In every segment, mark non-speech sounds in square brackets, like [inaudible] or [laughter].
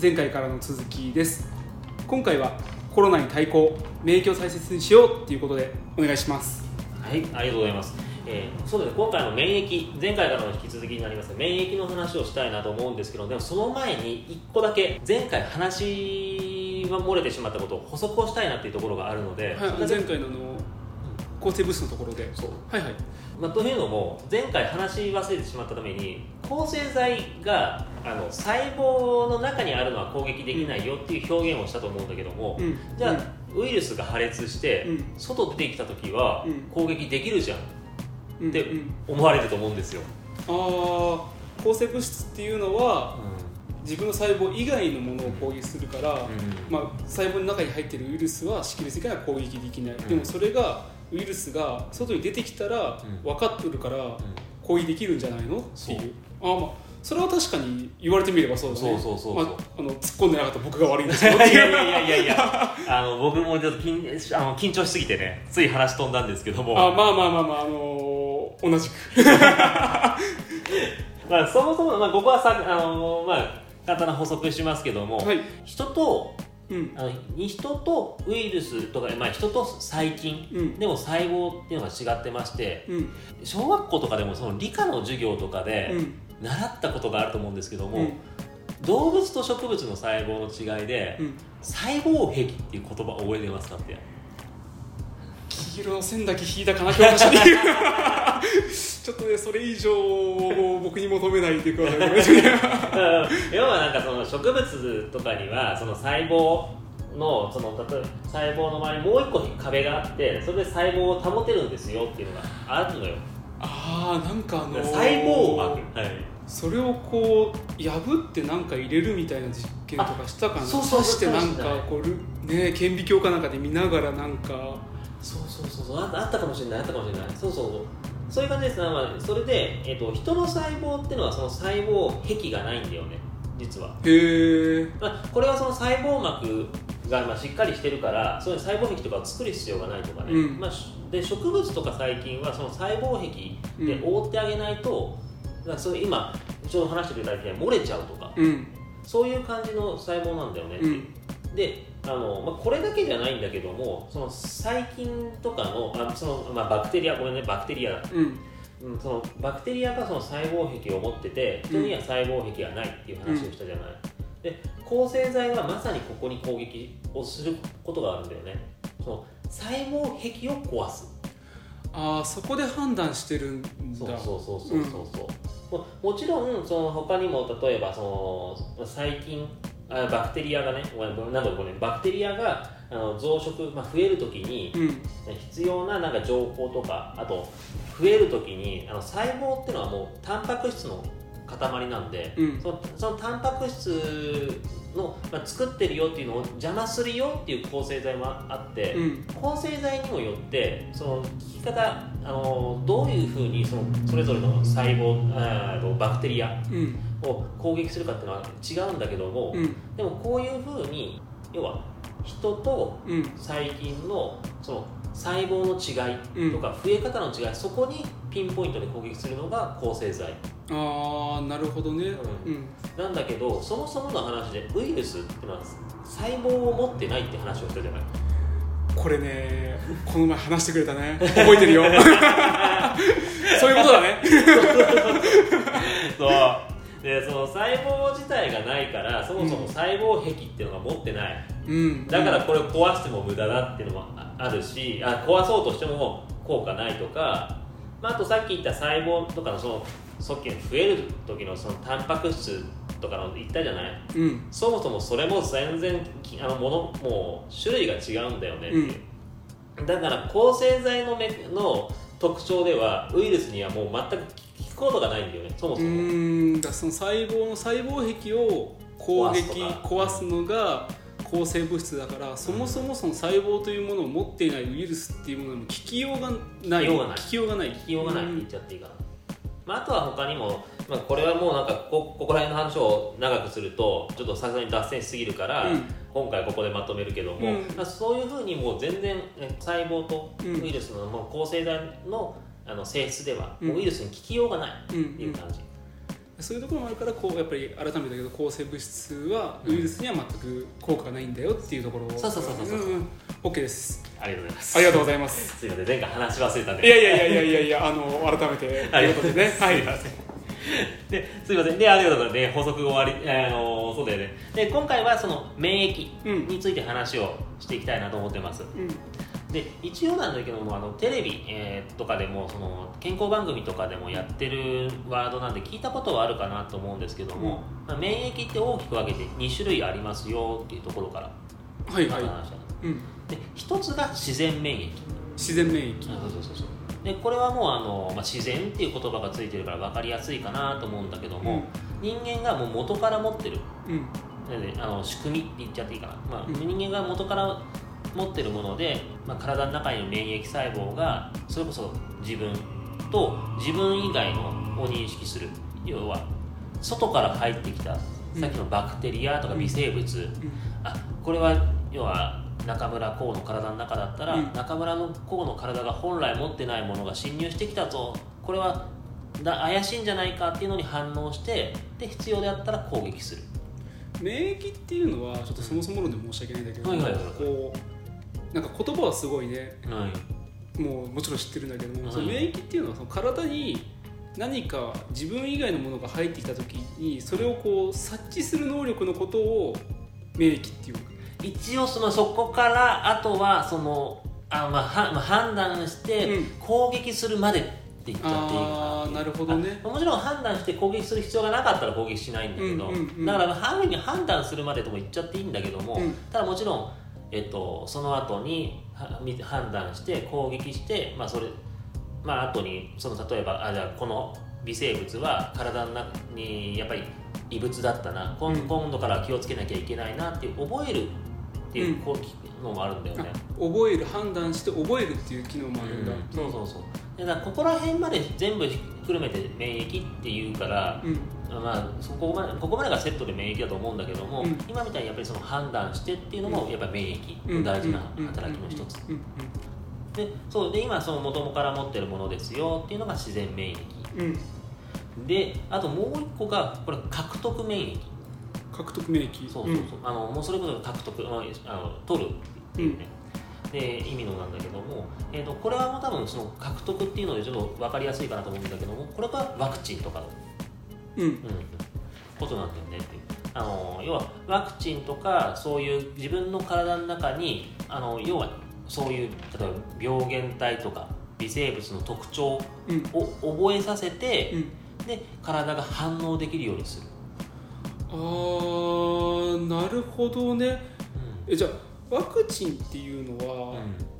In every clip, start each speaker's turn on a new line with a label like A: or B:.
A: 前回からの続きです。今回はコロナに対抗免疫を大切にしようっていうことでお願いします。
B: はいありがとうございます。えー、そうですね今回の免疫前回からの引き続きになります免疫の話をしたいなと思うんですけどでもその前に1個だけ前回話が漏れてしまったことを補足をしたいなっていうところがあるので、
A: はい、前回のあの抗生物質のところで。
B: そう。
A: はいはい
B: まあ、というのも前回話し忘れてしまったために抗生剤があの細胞の中にあるのは攻撃できないよっていう表現をしたと思うんだけども、
A: うん。
B: じゃあ、ウイルスが破裂して、
A: うん。
B: 外出てきた時は
A: うん。
B: 攻撃できるじゃん
A: うん
B: って
A: うん。
B: 思われると思うんですよ、
A: ああ抗生物質っていうのは自分の細胞以外のものを攻撃するから、まあ、細胞の中に入っているウイルスは識別的には攻撃できない、
B: ん。
A: でもそれがウイルスが外に出てきたら
B: うん。
A: 分かってるから攻撃できるんじゃないの？っていう。ああまあそれは確かに言われてみればそうだね。
B: そうそうそうそう。
A: まあ、あの突っ込んでなかった僕が悪いんです
B: い
A: けど
B: やいやいやいやいや。あの僕もちょっと緊あの緊張しすぎてねつい話飛んだんですけども。
A: あまあまあまあまあ、あのー同じく。[laughs]
B: まあ、そもそも、まあ、ここはさあの、まあ、簡単な補足しますけども、
A: はい。
B: 人と
A: うん
B: あの人とウイルスとか、まあ、人と細菌、
A: うん。
B: でも細胞っていうのが違ってまして
A: うん。
B: 小学校とかでもその理科の授業とかで
A: うん。
B: 習ったことがあると思うんですけども、
A: うん。
B: 動物と植物の細胞の違いで、
A: うん。
B: 細胞壁っていう言葉覚えてますかって
A: 黄色の線だけ引いたかな教科書にちょっとねそれ以上を僕に求めないでください。
B: 要はなんかその植物とかにはその細胞のその例えば細胞の周りにもう一個壁があってそれで細胞を保てるんですよっていうのがあるのよ。
A: ああなんかあのー
B: 細胞膜、はい、
A: それをこう破ってなんか入れるみたいな実験とかしたかな。
B: あそうそう。
A: 刺してなんかこうね顕微鏡かなんかで見ながらなんか
B: そうそうそうそう。ああったかもしれないあったかもしれない。そうそうそう。いう感じです。ね、まあ、それで、えっと人の細胞っていうのはその細胞壁がないんだよね。実は、
A: へえ
B: まあ、これはその細胞膜がまあしっかりしてるからそういう細胞壁とかを作る必要がないとかね、
A: うん。
B: まあ、しで植物とか細菌はその細胞壁で覆ってあげないと、だからそれ今ちょうど話してくれたみたいに漏れちゃうとか。
A: うん。
B: そういう感じの細胞なんだよね、
A: うん。
B: であの、まあ、これだけじゃないんだけどもその細菌とかのあその、まあ、バクテリアごめんねバクテリア、
A: うん。
B: うん、そのバクテリアがその細胞壁を持ってて人には細胞壁がないっていう話をしたじゃない、で抗生剤はまさにここに攻撃をすることがあるんだよね。その細胞壁を壊す。
A: ああそこで判断してるんだ。
B: そうそうそうそうそうそう、ももちろんその他にも例えばその細菌あバクテリアがねなんだろうこれバクテリアがあの増殖、まあ、増えるときに
A: うん。
B: 必要ななんか情報とかあと増えるときにあの細胞っていうのはもうタンパク質の塊なんで、
A: うん。
B: そのそのタンパク質の、まあ、作ってるよっていうのを邪魔するよっていう抗生剤もあって、
A: うん。
B: 抗生剤にもよってその効き方あのどういうふうにそのそれぞれの細胞あーバクテリア
A: うん
B: を攻撃するかっていうのは違うんだけども、
A: うん。
B: でもこういうふうに要は人と
A: うん。
B: 細菌のその細胞の違いとか増え方の違い、そこにピンポイントで攻撃するのが抗生剤。
A: ああなるほどね。
B: う
A: うん。
B: なんだけどそもそもの話でウイルスってのは細胞を持ってないって話をしたじゃない。
A: これねこの前話してくれたね。覚えてるよ。[laughs] そういうことだね。[laughs]
B: そうでその細胞自体がないからそもそも細胞壁っていうのが持ってない、
A: うん。
B: だからこれを壊しても無駄だっていうのもああるしあ壊そうとしても効果ないとか、まあ、あとさっき言った細胞とかのそのさっきの増える時のそのタンパク質とかの言ったじゃない。
A: うん。
B: そもそもそれも全然きあのものもう種類が違うんだよねっていう、だから抗生剤のめの特徴ではウイルスにはもう全く効くことがないんだよねそも
A: う
B: そも、
A: ーんだその細胞の細胞壁を攻撃
B: 壊す
A: のが抗生物質だからそもそもその細胞というものを持っていないウイルスっていうものにも効きようがない。
B: 効きようがない。
A: 効きようがない。
B: 効きようがないって言っちゃっていいかな、まあ、あとは他にも、まあ、これはもうなんかこここら辺の話を長くするとちょっとさすがに脱線しすぎるから、
A: うん。
B: 今回ここでまとめるけども、
A: うん。
B: まあ、そういうふうにもう全然え細胞と
A: うん。
B: ウイルスのもう抗生剤のあの性質では、ウイルスに効きようがない
A: うん
B: っていう感じ、
A: そういうところもあるからこうやっぱり改めてだけど抗生物質はウイルスには全く効果がないんだよっていうところを。
B: そうそうそうそうそう。ん
A: ん。OK です。
B: ありがとうございます。
A: ありがとうございます。[laughs]
B: すいません前回話し忘れたんで。
A: いやいやいやいやいやいやあの改めて [laughs]
B: ありがとうございます。
A: ということでねはい。
B: すいません。ですいません。で、ありがとうございます。で、補足が終わり、あのそうだよね。で、今回はその免疫について話をしていきたいなと思ってます。
A: うん
B: で、一応なんだけども、あのテレビ、えーとかでもその健康番組とかでもやってるワードなんで聞いたことはあるかなと思うんですけども、まあ、免疫って大きく分けて2種類ありますよっていうところから
A: はいはい。
B: まず話した
A: うん。
B: で、一つが自然免疫。
A: 自然免疫。
B: そうそうそうそう。でこれはもうあの、まあ、自然っていう言葉がついてるから分かりやすいかなと思うんだけども、人間がもう元から持ってる。
A: うん。
B: あの仕組みって言っちゃっていいかな、まあ
A: うん。
B: 人間が元から持ってるもので、まあ、体の中にいる免疫細胞がそれこそ自分と自分以外のを認識する。要は外から入ってきたさっきのバクテリアとか微生物、
A: うん。
B: あこれは要は中村光の体の中だったら、
A: うん。
B: 中村の光の体が本来持ってないものが侵入してきたぞ。これはだ怪しいんじゃないかっていうのに反応してで必要であったら攻撃する。
A: 免疫っていうのはちょっとそもそも論で申し訳ないんだけど、
B: はいはいはい。
A: こうなんか言葉はすごいね。
B: はい。
A: もうもちろん知ってるんだけども、
B: はい。
A: その免疫っていうのはその体に何か自分以外のものが入ってきた時にそれをこう察知する能力のことを免疫っていう
B: 一応そのそこからあとはそのあ、まあ、はまあ判断して
A: うん。
B: 攻撃するまでって言っちゃっていいか。な
A: ああなるほどね。
B: あもちろん判断して攻撃する必要がなかったら攻撃しないんだけど、
A: うんうんうん
B: だからある意味判断するまでとも言っちゃっていいんだけども、
A: うん。
B: ただもちろん、えっと、その後に判断して攻撃して、まあそれまあ後にその例えばあじゃあこの微生物は体の中にやっぱり異物だったな。今,、
A: うん。
B: 今度から気をつけなきゃいけないなって覚えるっていうのもあるんだよね。
A: あ覚える判断して覚えるっていう機能もあるんだ、
B: そうそうそう。でだからここら辺まで全部ひっくるめて免疫っていうから、
A: うん
B: まあ、そこまでここまでがセットで免疫だと思うんだけども、
A: うん。
B: 今みたいにやっぱりその判断してっていうのもやっぱり免疫
A: うん
B: の大事な働きの一つ。
A: うん。うん。
B: でそうで今その元から持ってるものですよっていうのが自然免疫。
A: うん。うん
B: であともう一個がこれ獲得免疫。
A: 獲得免疫。
B: そうそうそう、あのもうそれこそ獲得、まあ、あの取るっていうね、で意味のなんだけども、えー、とこれはもう多分その獲得っていうのでちょっと分かりやすいかなと思うんだけどもこれがワクチンとかの
A: うん。うん
B: うん、ことなんだよねっていうあの要はワクチンとかそういう自分の体の中にあの要はそういう例えば病原体とか微生物の特徴
A: うん。
B: を覚えさせて、
A: うん。
B: で体が反応できるようにする、
A: あーなるほどね。えじゃあワクチンっていうのは、何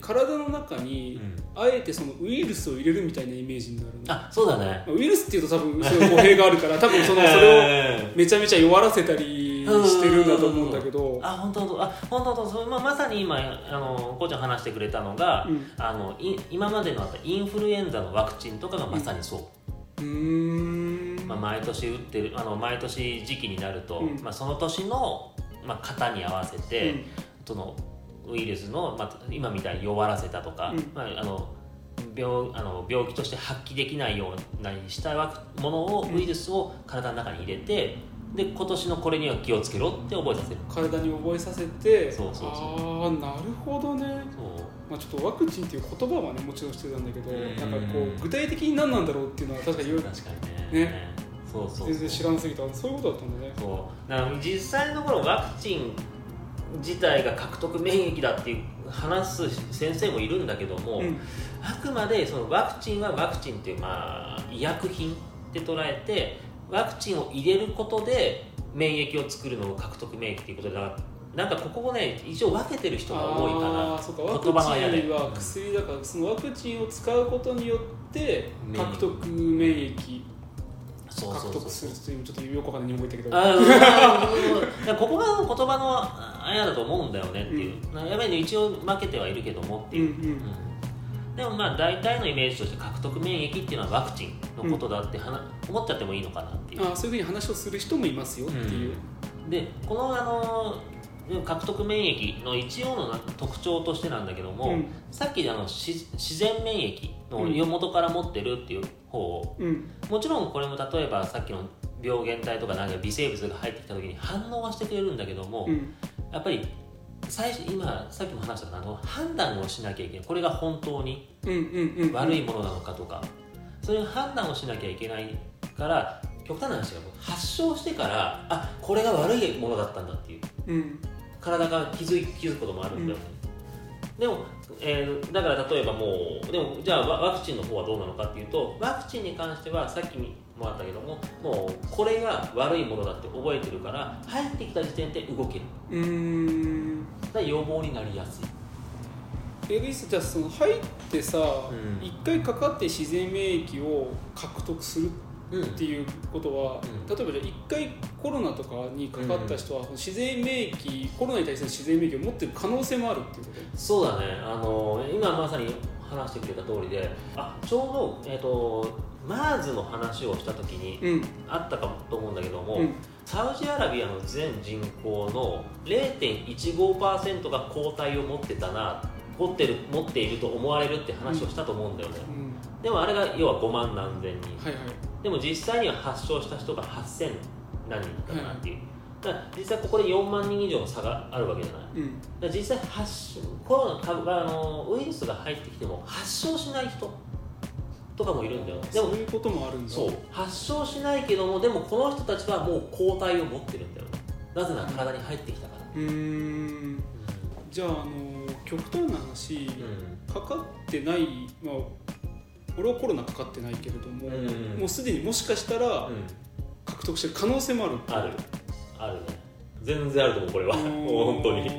A: 体の中に、あえてそのウイルスを入れるみたいなイメージになるの。
B: あそうだね。
A: ウイルスっていうと多分そういう語弊があるから [laughs] 多分そのそれをめちゃめちゃ弱らせたりしてるんだと思うんだけど。
B: あ本当本当あ本当本当まあ、まさに今あのこうちゃん話してくれたのが、
A: うん。
B: あのい今までのあったインフルエンザのワクチンとかがまさにそう、
A: うーん。
B: まあ、毎年打ってるあの毎年時期になると、
A: うん。
B: まあ、その年の、まあ、型に合わせて、そのウイルスの、まあ、今みたいに弱らせたとか、
A: うん。
B: まあ、あの病あの病気として発揮できないようなにしたわものを、
A: うん
B: ウイルスを体の中に入れてで今年のこれには気をつけろって覚えさせる。
A: 体に覚えさせて
B: そうそうそう。
A: ああなるほどね。
B: そう。
A: まあ、ちょっとワクチンっていう言葉はねもちろんしてたんだけど、
B: うん。
A: なんかこう具体的に何なんだろうっていうのは確かに言う
B: 確かにね。
A: ね。
B: そうそうそう。
A: 全然知らんすぎた。そういうことだったんだね。
B: そう。だから実際のところワクチン自体が獲得免疫だっていう話す先生もいるんだけども、
A: うん。
B: あくまでそのワクチンはワクチンっていう、まあ、医薬品って捉えてワクチンを入れることで免疫を作るのを獲得免疫っていうことでだからなんかここをね一応分けてる人が多いか
A: あ
B: な
A: ーそうか。ワクチンは薬だからそのワクチンを使うことによって獲得免疫
B: そうそうそう
A: 獲得するっていうちょっとよくわかんない日本語言ったけど [laughs]
B: ここが言葉のあれだと思うんだよねっていう、やっぱりね一応負けてはいるけどもっていう、
A: うんうん。
B: うん。でもまあ大体のイメージとして獲得免疫っていうのはワクチンのことだってはな、思っちゃってもいいのかなっていう。
A: あーそういうふうに話をする人もいますよっていう、
B: でこのあの獲得免疫の一応の特徴としてなんだけども、うん、さっきあの自然免疫の元から持ってるっていう方を、うん、もちろんこれも例えばさっきの病原体とかなんか微生物が入ってきた時に反応はしてくれるんだけども、うん、やっぱり最初今さっきも話したあの判断をしなきゃいけない。これが本当に悪いものなのかとか、そういう判断をしなきゃいけないから極端な話が発症してからあこれが悪いものだったんだっていう、うん、体が気づ気づくこともあるんだよね、うん、でも、えー、だから例えばもうでもじゃあワクチンの方はどうなのかっていうとワクチンに関してはさっきもあったけどももうこれが悪いものだって覚えてるから入ってきた時点で動ける。うん。だ予防になりやすい。
A: エグイスじゃあその入ってさ一、うん、回かかって自然免疫を獲得するっていうことは、例えばじゃあ1回コロナとかにかかった人は、自然免疫コロナに対する自然免疫を持ってる可能性もあるっていうこと？
B: そうだね。あの今まさに話してくれた通りであちょうど、えーと、MERS の話をした時にあったかと思うんだけども、うん、サウジアラビアの全人口の0.15%が抗体を持ってたな持ってる持っていると思われるって話をしたと思うんだよね、うん。うん、でもあれが要は5万何千人、はいはいでも実際には発症した人が8000何人だっなっていう、だから実際ここで4万人以上の差があるわけじゃない、うん、だ実際発コロナ株あのウイルスが入ってきても発症しない人とかもいるんだよ。
A: でもそういうこともあるんだ。
B: そう。発症しないけどもでもこの人たちはもう抗体を持ってるんだよ。なぜなら体に入ってきたから。うん。
A: じゃああの極端な話、うん、かかってない、まあ、俺はコロナかかってないけれども、うん、もうすでにもしかしたら獲得してる可能性もある。
B: ある。あるね。全然あると思うこれは。もう本当に。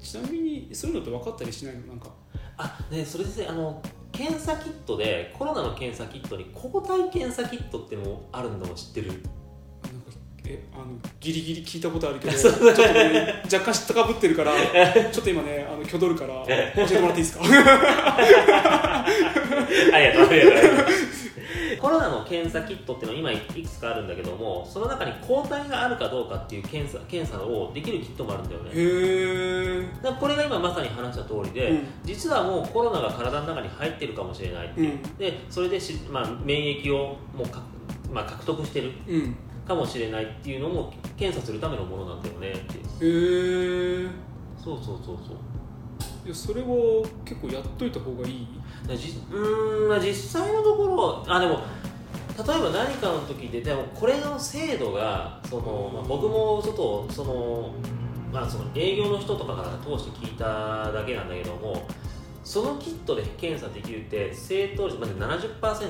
A: ちなみにそういうのって分かったりしないの？なんか。
B: あねそれであの検査キットでコロナの検査キットに抗体検査キットっていうのもあるのを知ってる？
A: えあのギリギリ聞いたことあるけど [laughs] ちょっと、ね、若干知ったかぶってるから [laughs] ちょっと今ねあの挙取るから教えてもらっていいですか？ありがとう
B: ありがとう。[laughs] コロナの検査キットっていうのは今いくつかあるんだけどもその中に抗体があるかどうかっていう検査検査をできるキットもあるんだよね。へえこれが今まさに話した通りで、うん、実はもうコロナが体の中に入ってるかもしれないっていう、うん、でそれでし、まあ、免疫をもうか、まあ、獲得してる、うんかもしれないっていうのも検査するためのものなんだよねってへえそうそうそうそう。
A: いやそれは結構やっといた方がいい？
B: じうん実際のところあでも例えば何かの時ででもこれの精度がその、まあ、僕もちょっとその,、まあ、その営業の人とかから通して聞いただけなんだけどもそのキットで検査できるって正答率まで70%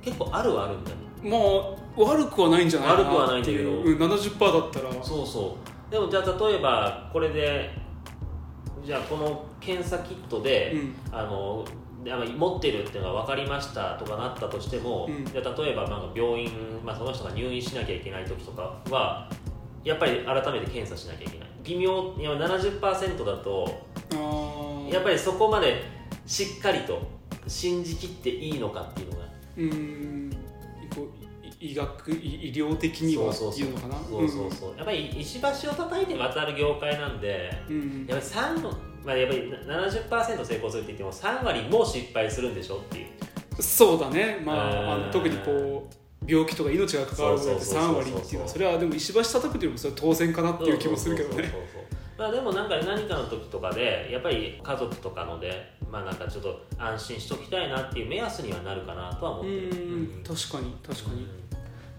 B: 結構あるはあるんだよ
A: まあ悪くはないんじゃないか
B: な悪くはないんだけど、う。ん、
A: 70%だったら。
B: そうそう。でもじゃあ例えばこれでじゃあこの検査キットで、うん、あの持ってるっていうのが分かりましたとかなったとしても、うん、じゃ例えばまあ病院、まあ、その人が入院しなきゃいけない時とかはやっぱり改めて検査しなきゃいけない。微妙いや70%だとやっぱりそこまでしっかりと信じきっていいのかっていうのがうん
A: 医学医療的にはっていうのかな？
B: そうそうそう、うん、やっぱり石橋を叩いて渡る業界なんで、うん、やっぱり3のまあ、やっぱり70%成功するって言っても3割も失敗するんでしょっていう。
A: そうだね。まああの特にこう病気とか命が関わるぐらいで3割っていうのはそれはでも石橋叩くというのもそれは当然かなっていう気もするけどね。
B: まあでもなんか何かの時とかでやっぱり家族とかのでまあなんかちょっと安心しときたいなっていう目安にはなるかなとは思ってる、うん、
A: 確かに確かに、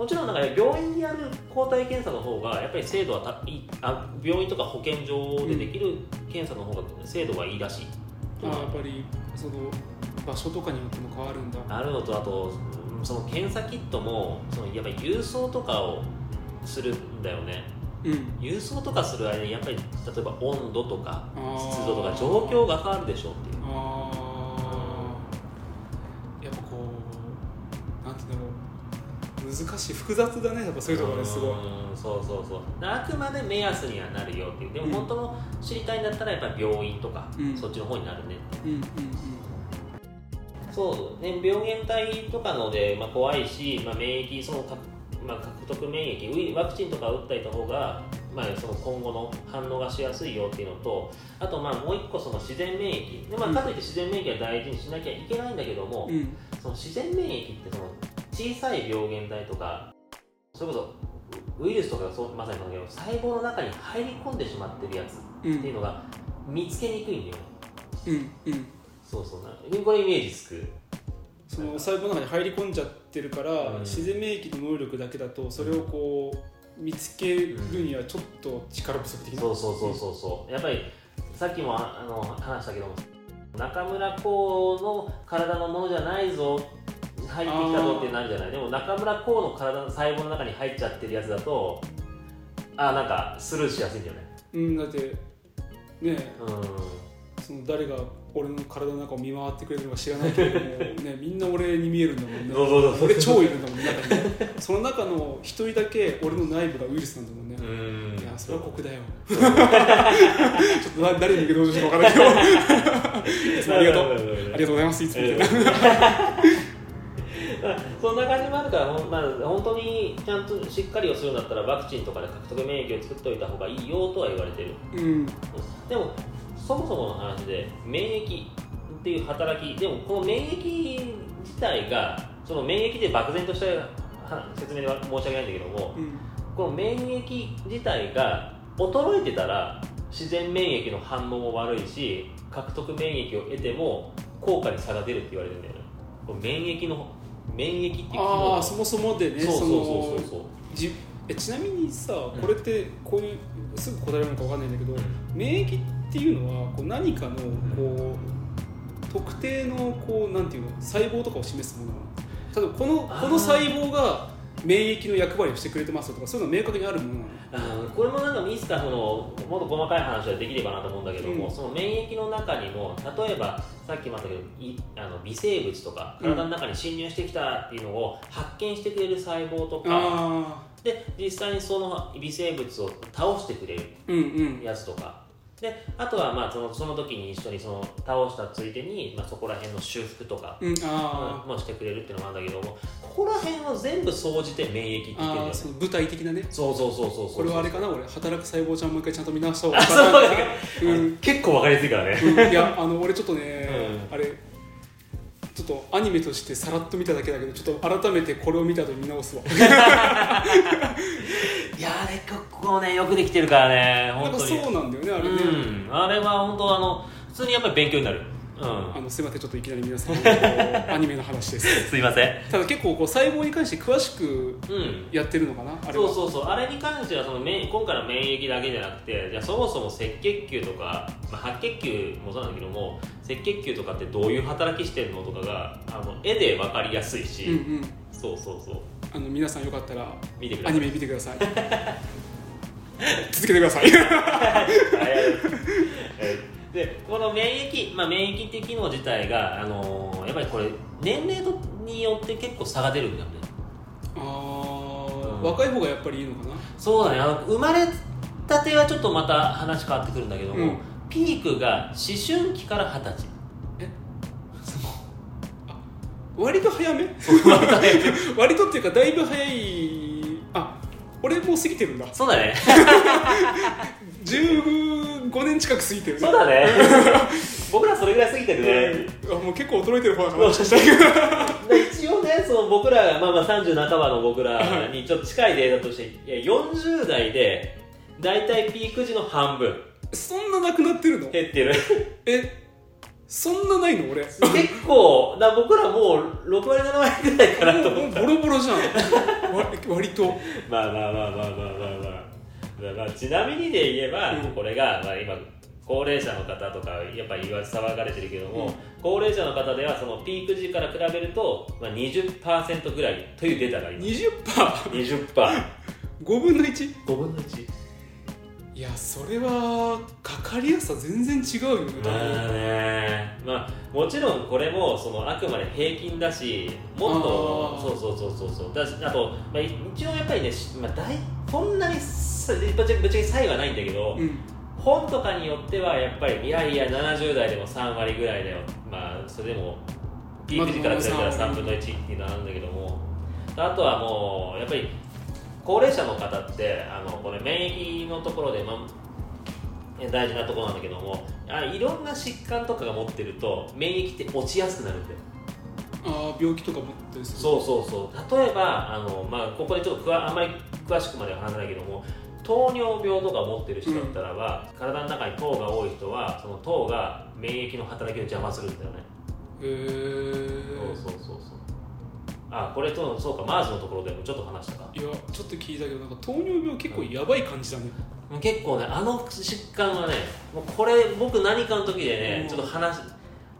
B: もちろんなんか病院にやる抗体検査の方がやっぱり精度はたいあ病院とか保健所でできる検査の方が精度がいいらしい、
A: うん、あやっぱりその場所とかによっても変わるんだ。
B: あるのとあとその検査キットもそのやっぱり郵送とかをするんだよね、うん、郵送とかする間にやっぱり例えば温度とか湿度とか状況が変わるでしょうっていう
A: 難しい複雑だねやっぱそういうところですごい。
B: そうそうそう。あくまで目安にはなるよっていう。でも本当の知りたいんだったらやっぱり病院とか、うん、そっちの方になるねって、う。んうんうん。そうね。病原体とかので、まあ、怖いし、まあ、免疫そのまあ、獲得免疫ワクチンとか打ったりた方がまあ、その今後の反応がしやすいよっていうのとあとまあもう一個その自然免疫。で、まあ、かといって自然免疫は大事にしなきゃいけないんだけども、うん、その自然免疫ってその小さい病原体とかそれこそウイルスとかがそうまさにそうだけど細胞の中に入り込んでしまってるやつっていうのが見つけにくいんだよ。ね。うんうん。そうそう。なこれイメージつく。
A: その細胞の中に入り込んじゃってるから、うん、自然免疫の能力だけだとそれをこう見つけるにはちょっと力不足的な、
B: そうそうそうそうそう。やっぱりさっきもあの話したけども中村光の体のものじゃないぞ入ってきたぞってなるじゃない。でも中村光の体の細胞の中に入っちゃってるやつだとあなんかスルーしやすいんだよね。
A: うんだってねえ、うん、その誰が俺の体の中を見回ってくれるのか知らないけども、ね、[laughs] みんな俺に見えるんだもんね。俺超いるんだもんね。その中の一人だけ俺の内部がウイルスなんだもんね。いやそれは酷だよ。[laughs] ちょっと誰に受け止めてるか分からないけど。[laughs] いつもありがとう。ありがとうございますいつも [laughs]
B: そんな感じもあるから、まあ、本当にちゃんとしっかりをするんだったらワクチンとかで獲得免疫を作っておいた方がいいよとは言われてる、うん、でもそもそもの話で免疫っていう働きでもこの免疫自体がその免疫で漠然とした説明で申し訳ないんだけども、うん、この免疫自体が衰えてたら自然免疫の反応も悪いし獲得免疫を得ても効果に差が出るって言われるんだよね。免疫の免疫っていう機
A: 能ああそもそもでねそうそうそうそうそう。えちなみにさ、これってこういうすぐ答えられるのか分かんないんだけど、うん、免疫っていうのはこう何かのこう特定のこうなんていうの細胞とかを示すもの例えばこのこの細胞が免疫の役割をしてくれてますとかそういうの明確にあるもの
B: なの？これもなんかいつかそのもっと細かい話はできればなと思うんだけども、うん、その免疫の中にも例えばさっきもあったけどいあの微生物とか体の中に侵入してきたっていうのを発見してくれる細胞とか、で実際にその微生物を倒してくれるやつとか、であとはまあそのその時に一緒にその倒したついでに、まあ、そこら辺の修復とか、うん、あもしてくれるっていうのもあるんだけどもここら辺を全部総じて免疫って言ってるんだ
A: よ、ね、具体的なね。
B: そうそうそうそう
A: これはあれかな？俺働く細胞ちゃんもう一回ちゃんと見直した方が
B: いいうん、結構わかりやすいからね、
A: うん、いやあの俺ちょっとね、あれちょっとアニメとしてさらっと見ただけだけどちょっと改めてこれを見た後見直すわ [laughs]
B: あれ結構ねよくできてるからね本当
A: に。そうなんだよねあれね、
B: うん、あれは本当あの普通にやっぱり勉強になる。
A: うん、あのすみませんちょっといきなり皆さん [laughs] アニメの話です。
B: すいません。
A: ただ結構こう細胞に関して詳しくやってるのかな、うん、
B: そうそうそう。あれに関してはその今回の免疫だけじゃなくてじゃそもそも赤血球とか、まあ、白血球もそうなんだけども赤血球とかってどういう働きしてるのとかがあの絵で分かりやすいし、うんうん、そうそうそう
A: あの皆さんよかったら
B: 見てくだ
A: さい。アニメ見てください。[laughs] 続けてください。
B: でこの免疫、まあ、免疫っていう機能自体が、あのー、やっぱりこれ年齢によって結構差が出るんだよね。
A: ああ、うん、若い方がやっぱりいいのかな。
B: そうだね。あの生まれたてはちょっとまた話変わってくるんだけども、うん、ピークが思春期から二十歳
A: 割と早め？[laughs] 割とっていうかだいぶ早い。あ俺もう過ぎてるんだ。
B: そうだね。
A: 15年近く過ぎてる、
B: ね、そうだね。[laughs] 僕らそれぐらい過ぎてるね、
A: あもう結構衰えてる方だから一
B: 応ねその僕らが、まあ、まあ30半ばの僕らにちょっと近いデータとしていや40代で大体ピーク時の半分。
A: そんななくなってるの？
B: 減ってる。
A: えそんなないの俺。結
B: 構だ僕らもう6割7割ぐらいかなと思った。
A: もうボロボロじゃん。割割と。
B: まあまあまあまあまあまあまあ、ちなみにで言えば、うん、これが、まあ、今高齢者の方とかやっぱり言わ騒がれてるけども、うん、高齢者の方ではそのピーク時から比べると、まあ20%ぐらいというデータがあります。20%?20% 20%,
A: 5分の 1?5
B: 分の1
A: いやそれはかかりやすさ全然違うよね。
B: まあね。まあもちろんこれもそのあくまで平均だしもっとそうそうそうそうそう。だしあと、まあ、一応やっぱりね、まあ、大そんなにぶっちゃけ差異はないんだけど、うん、本とかによってはやっぱりいやいや70代でも3割ぐらいだよ。まあそれでもピーク時から比べたら3分の1っていうのはあるんだけども。あとはもうやっぱり高齢者の方ってあのこれ免疫のところで、まあ、大事なところなんだけどもあいろんな疾患とかが持ってると免疫って落ちやすくなるんだよ。
A: あ病気とか持ってる。
B: そうそうそう。例えばあの、まあ、ここでちょっとあんまり詳しくまでは話さないけども糖尿病とか持ってる人だったらば、うん、体の中に糖が多い人はその糖が免疫の働きを邪魔するんだよね。
A: へえ
B: そうそうそうそうあこれとそうかマーズのところでもちょっと話したか。
A: いやちょっと聞いたけどなんか糖尿病結構やばい感じだね、
B: うん、結構ねあの疾患はねもうこれ僕何かの時でね、うん、ちょっと話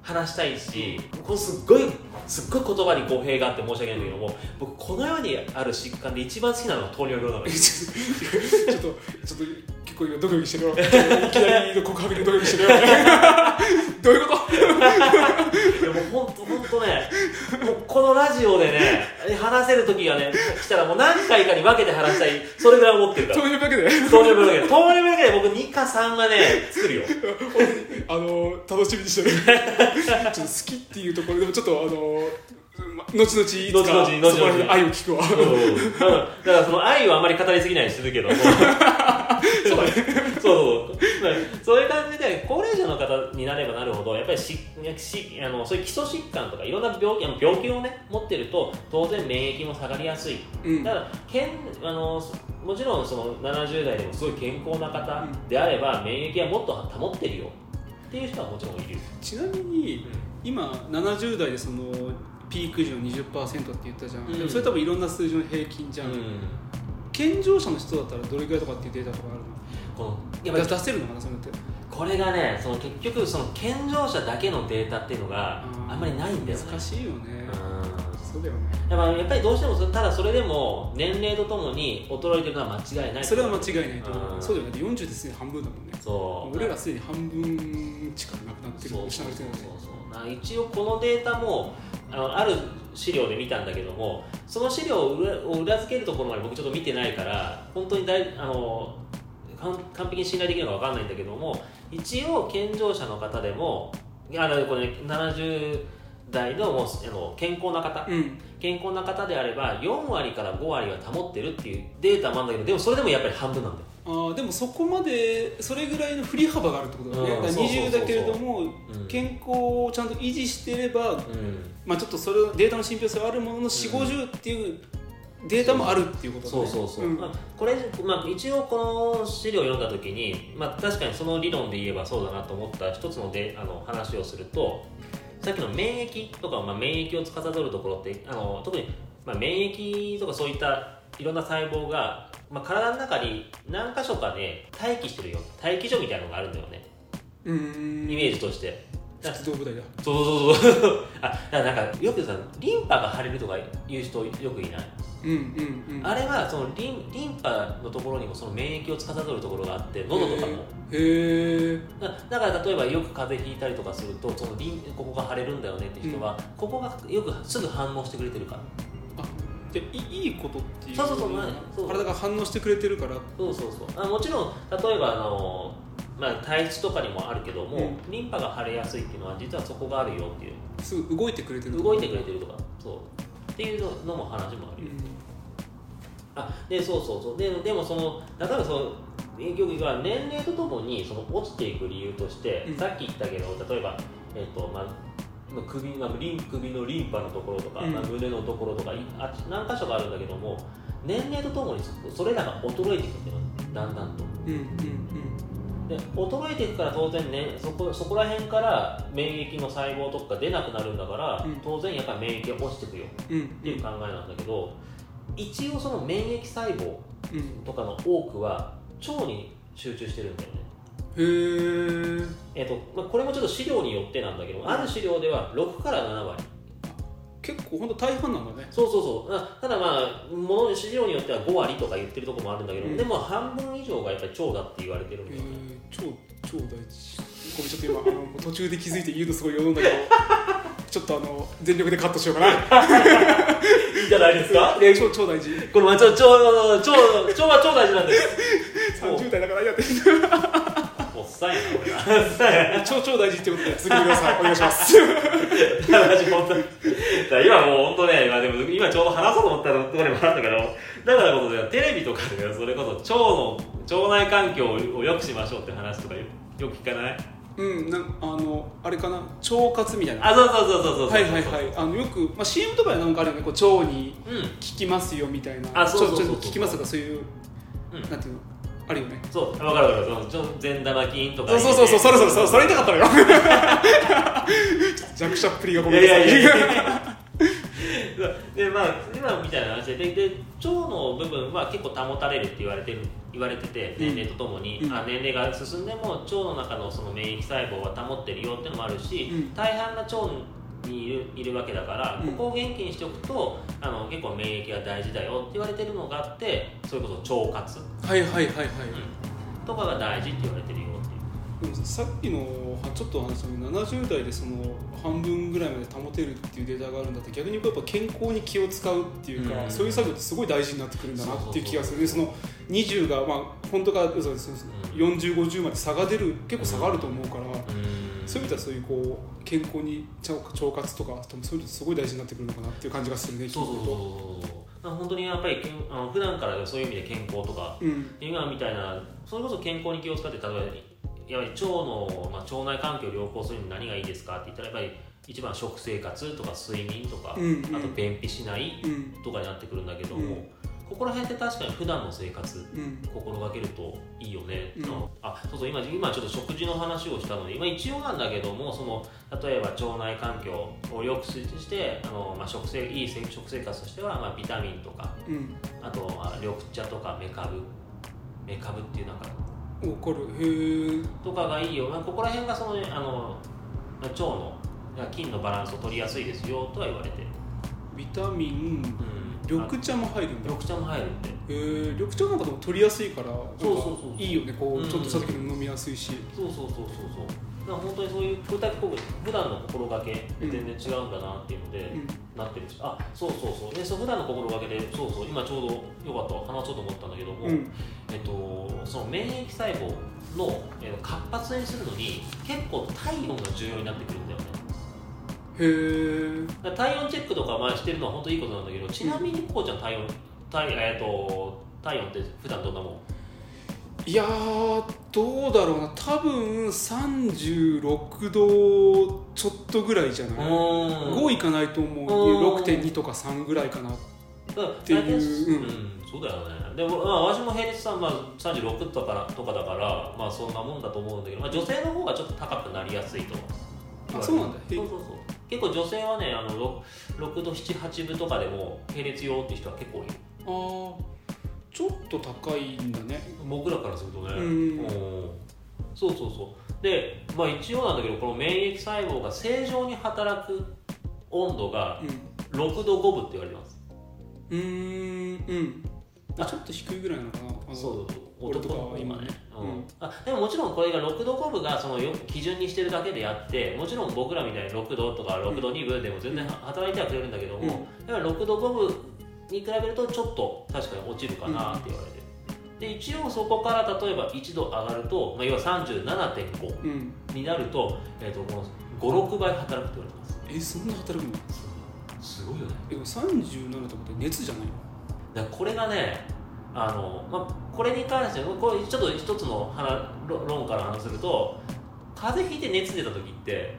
B: 話したいしこれすっごいすっごい言葉に語弊があって申し訳ないんだけども僕この世にある疾患で一番好きなのは糖尿病なの [laughs] ちょ
A: っとちょっと結構今ドキドキしてるよいきなりの告白でドキドキしてるよ。[laughs] どういうこと？
B: いやもう本当本当ね。このラジオでね話せる時がね来たらもう何回かに分けて話したい。それぐらい思ってるから。
A: 糖尿病だけ
B: で。糖尿病だけで。けで僕2か3はね作るよ。
A: あの楽しみにしてる。ちょっと好きっていうところ。でもちょっとあの後々いつか後々後々。愛を聞くわ、
B: だからその愛をあんまり語りすぎないようにするけどもそうそう。そう。そういう感じで高齢者の方になればなるほどやっぱりししあのそういう基礎疾患とかいろんな病気病気をね持ってると当然免疫も下がりやすい、うん、だからけんあのもちろんその70代でもすごい健康な方であれば、免疫はもっと保ってるよ。っていう人はもちろんいる。
A: ちなみに、うん、今70代でそのピーク時の20%って言ったじゃん、うん、でもそれ多分いろんな数字の平均じゃん、うん、健常者の人だったらどれぐらいとかっていうデータとかあるの？このやっぱ出せるのかなそれって。
B: これがねその結局その健常者だけのデータっていうのがあんまりないんだよね。
A: 難しいよね。そうだよね。
B: やっぱやっぱりどうしてもただそれでも年齢とともに衰えてるのは間違いない。
A: それは間違いないと思う。そうだよね。40ですでに半分だもんね。
B: そう。
A: 俺らすでに半分近くなくなってる失われてる
B: そうそうそう。一応このデータもあのある資料で見たんだけどもその資料を裏付けるところまで僕ちょっと見てないから本当にだいあの完璧に信頼できるのか分かんないんだけども一応健常者の方でもあのこれ、ね、70代のもうあの健康な方、うん、健康な方であれば4割から5割は保ってるっていうデータもあるんだけどでもそれでもやっぱり半分なんだよ。
A: あでもそこまでそれぐらいの振り幅があるってことだね、うん、20だけれども、うん、健康をちゃんと維持してれば、うん、まあ、ちょっとそれデータの信憑性はあるものの4 5 0っていうデータもあるっていうこと
B: そうそうそう、まあ、これ、まあ、一応この資料を読んだ時に、まあ、確かにその理論で言えばそうだなと思った一つのであの話をするとさっきの免疫とか、まあ、免疫を司るところってあの特に、まあ、免疫とかそういったいろんな細胞が、まあ、体の中に何箇所かね待機してるよ。待機所みたいなのがあるんだよね。イメージとして。
A: 出動部隊だ。
B: そうそうそうそう。[laughs] あだからなんかよくさリンパが腫れるとか言う人よくいない？
A: うんうんうん、
B: あれはそのリンリンパのところにもその免疫を司るところがあって喉とかも。
A: へえ
B: だから例えばよく風邪ひいたりとかするとそのリンここが腫れるんだよねって人は、うん、ここがよくすぐ反応してくれてるから。
A: あでいいことっていう。
B: そうそうそう。
A: 体が反応してくれてるから。
B: そうそうそう。あもちろん例えばあのまあ、体質とかにもあるけども、うん、リンパが腫れやすいっていうのは実はそこがあるよっていう。
A: すぐ動いてくれてる
B: 動いてくれてるとか。そう。っていうのも話もあるよ、うんあでそうそうそう。ででもその例えばその影響が年齢とともにその落ちていく理由として、うん、さっき言ったけど例えば、えーとまあ、首まあ、リン首のリンパのところとか、うん、まあ、胸のところとかあ何箇所かあるんだけども年齢とともにそれらが衰えていくんだよ。だんだんと。うんうんうん。で衰えていくから当然ねそこそこら辺から免疫の細胞とか出なくなるんだから、うん、当然やっぱり免疫が落ちていくよ。っていう考えなんだけど、一応その免疫細胞とかの多くは腸に集中してるんだよね。
A: へ
B: えーとまあ、これもちょっと資料によってなんだけど、うん、ある資料では6から7割。
A: 結構本当大半なんだね。
B: そうそうそう。ただまあもの資料によっては5割とか言ってるところもあるんだけど、うん、でも半分以上がやっぱり腸だって言われてるんだよね。
A: 腸腸大事ごめんちょっと今あの途中で気づいて言うとすごい言うんだけどちょっっとあの全力でカットしようかな。[laughs]
B: いいじゃないですか？
A: 超超大事。
B: この超超超超は超大事なんです。
A: 30代だからやって
B: もうさいな俺
A: な超超大事ってことで続けてください。お願いします。
B: 今もう本当ね今でも今ちょうど話そうと思ったところにもあるんだけどだからこそテレビとかでそれこそ腸の腸内環境を良くしましょうって話とかよく聞かない？
A: うんなんあのあれかな？腸活みたいな。
B: あそうそうそうそうそう。
A: はいはいはい。あのよく、まあ、CM とかでなんかあるよね。こう腸に効きますよみたいな、
B: あそうそうそうそう。
A: 効きますとかそういう、うん、なんていうの？あるよね。
B: そう分かる分かる。その善玉菌とか
A: そうそうそうそれそれそれそれ言いたかったのよ。[laughs] 弱者っぷりがごめんなさいいやいや。[laughs] いや
B: でまあ今みたいな話でで腸の部分は結構保たれるって言われてる言われてて年齢とともに、うん、あ年齢が進んでも腸の中のその免疫細胞は保ってるよっていうのもあるし、うん、大半が腸にいるいるわけだから、うん、ここを元気にしておくとあの結構免疫が大事だよって言われてるのがあってそれこそ腸活。
A: はいはいはいはい、
B: とかが大事って言われてるよ
A: でもさっきのちょっと話した70代でその半分ぐらいまで保てるっていうデータがあるんだって逆にやっぱ健康に気を使うっていうか、うん、そういう作業ってすごい大事になってくるんだなっていう気がする。ねその20がまあ本当かそうです4050まで差が出る結構差があると思うから、うん、そういう意味ではそういうこう健康に腸活とかそういうのすごい大事になってくるのかなっていう感じがするね
B: そうそうそう本当にやっぱりけんあの普段からそういう意味で健康とか、うん、今みたいなそれこそ健康に気を使って例えばやはり腸の、まあ、腸内環境を良好するに何がいいですかって言ったらやっぱり一番食生活とか睡眠とか、うんうん、あと便秘しないとかになってくるんだけども、うん、ここら辺って確かに普段の生活、うん、心がけるといいよね、うん、あそうそう今今ちょっと食事の話をしたのに、まあ、一応なんだけどもその例えば腸内環境を良くしてあの、まあ、食生いい食生活としては、まあ、ビタミンとか、あとは緑茶とかメカブ。メカブっていうなんか
A: 分かる。へえ
B: とかがいいよ、まあ、ここら辺がそのあの腸の菌のバランスを取りやすいですよとは言われて
A: ビタミン、うん、緑茶も入るんだ。
B: 緑茶も入るんで。へ
A: え緑茶なんかでも取りやすいからそうそうそういいよね。こう、ちょっとした時に飲みやすいし。
B: そうそうそうそうそう。だ本当にそういう普段の心がけ全然違うんだなっていうので、なってるしあそうそうそう。でそう普段の心がけでそうそう今ちょうどよかった話そうと思ったんだけども、うん、えっと、その免疫細胞の、えー、活発にするのに結構体温が重要になってくるんだよね。
A: へ
B: え体温チェックとか前してるのは本当いいことなんだけどちなみにこうちゃん体温体,、えーと、体温って普段どんなもん？
A: いやどうだろうな。多分36度ちょっとぐらいじゃない？5いかないと思う6.2とか3ぐらいかなっていう、
B: うん、うん、そうだよね。でも、まあ、私も平日さん、まあ、36とかとかだからまあそんなもんだと思うんだけど、まあ、女性の方がちょっと高くなりやすいと。
A: あそうなんだ。
B: そうそうそう。結構女性はねあの 6, 6度78分とかでも並列用って人は結構いる。
A: ああちょっと高いんだね。
B: 僕らからするとね、うん、そうそうそう。で、まあ、一応なんだけどこの免疫細胞が正常に働く温度が6度5分って言われてます。
A: うんうん。あちょっと低いぐらいなのかな。
B: そう男とかは今ね、うん、あでももちろんこれが6度5分がその基準にしてるだけであってもちろん僕らみたいに6度とか6度2分でも全然働いてはくれるんだけども、うん、だから6度5分に比べるとちょっと確かに落ちるかなって言われて、うん、で一応そこから例えば1度上がると、まあ、要は37.5になると,、えーと、この56倍働くって言われてます。
A: えそんな働くの？
B: すごいよね。
A: え37とかって熱じゃないの？
B: だこれがねあの、まあ、これに関してこれちょっと一つの論から話すると風邪ひいて熱出た時って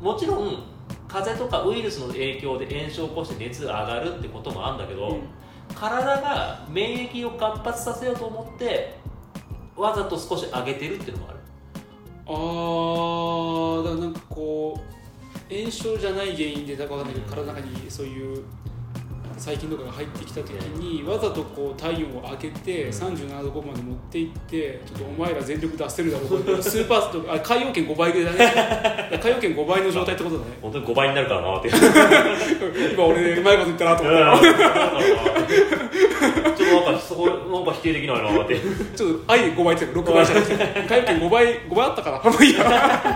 B: もちろん風邪とかウイルスの影響で炎症を起こして熱が上がるってこともあるんだけど、うん、体が免疫を活発させようと思ってわざと少し上げてるっていうのもある。
A: あーだからなんかこう炎症じゃない原因でだかわかんないけど、体の中にそういう細菌とかが入ってきた時にわざとこう体温を上げて37度5まで持っていってちょっとお前ら全力出せるだろう [laughs] スーパーとあ海洋圏5倍ぐらいだね。[laughs] 海洋圏5倍の状態ってことだね。
B: 本当に5倍になるからなって。[laughs]
A: 今俺うまいこと言ったなと思って。
B: ちょっとなんかそこなんか否定できないなって。
A: ちょっと愛で5倍って6倍じゃなくて。海洋圏5倍5倍あったからまあいいや